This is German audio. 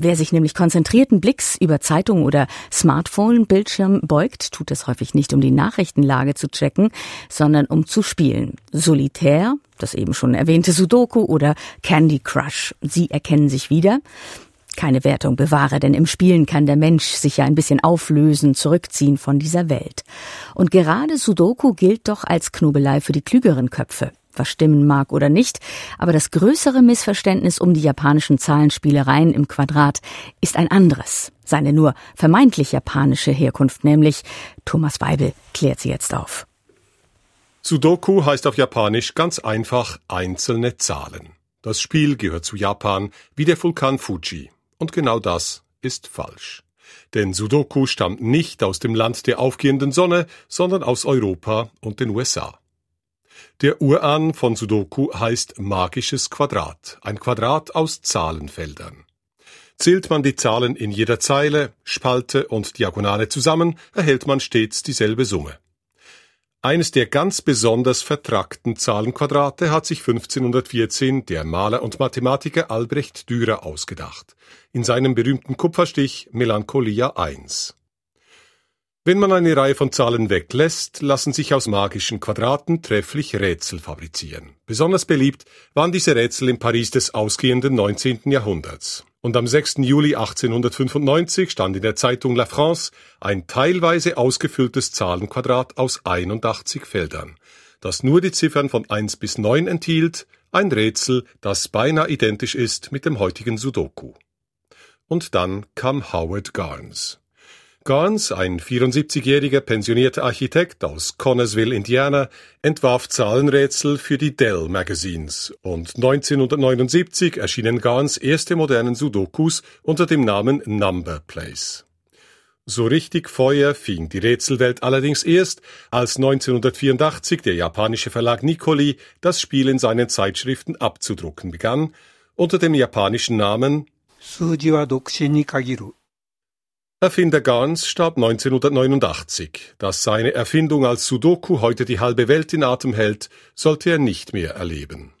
Wer sich nämlich konzentrierten Blicks über Zeitung oder Smartphone-Bildschirm beugt, tut es häufig nicht, um die Nachrichtenlage zu checken, sondern um zu spielen. Solitär, das eben schon erwähnte Sudoku oder Candy Crush. Sie erkennen sich wieder. Keine Wertung bewahre, denn im Spielen kann der Mensch sich ja ein bisschen auflösen, zurückziehen von dieser Welt. Und gerade Sudoku gilt doch als Knobelei für die klügeren Köpfe was stimmen mag oder nicht, aber das größere Missverständnis um die japanischen Zahlenspielereien im Quadrat ist ein anderes. Seine nur vermeintlich japanische Herkunft nämlich. Thomas Weibel klärt sie jetzt auf. Sudoku heißt auf Japanisch ganz einfach einzelne Zahlen. Das Spiel gehört zu Japan wie der Vulkan Fuji. Und genau das ist falsch. Denn Sudoku stammt nicht aus dem Land der aufgehenden Sonne, sondern aus Europa und den USA. Der Urahn von Sudoku heißt magisches Quadrat, ein Quadrat aus Zahlenfeldern. Zählt man die Zahlen in jeder Zeile, Spalte und Diagonale zusammen, erhält man stets dieselbe Summe. Eines der ganz besonders vertrackten Zahlenquadrate hat sich 1514 der Maler und Mathematiker Albrecht Dürer ausgedacht, in seinem berühmten Kupferstich Melancholia I. Wenn man eine Reihe von Zahlen weglässt, lassen sich aus magischen Quadraten trefflich Rätsel fabrizieren. Besonders beliebt waren diese Rätsel im Paris des ausgehenden 19. Jahrhunderts. Und am 6. Juli 1895 stand in der Zeitung La France ein teilweise ausgefülltes Zahlenquadrat aus 81 Feldern, das nur die Ziffern von 1 bis 9 enthielt, ein Rätsel, das beinahe identisch ist mit dem heutigen Sudoku. Und dann kam Howard Garnes. Gans, ein 74-jähriger pensionierter Architekt aus Connersville, Indiana, entwarf Zahlenrätsel für die Dell Magazines und 1979 erschienen Gans erste modernen Sudokus unter dem Namen Number Place. So richtig Feuer fing die Rätselwelt allerdings erst, als 1984 der japanische Verlag Nikoli das Spiel in seinen Zeitschriften abzudrucken begann, unter dem japanischen Namen Sujiwa Erfinder Gans starb 1989. Dass seine Erfindung als Sudoku heute die halbe Welt in Atem hält, sollte er nicht mehr erleben.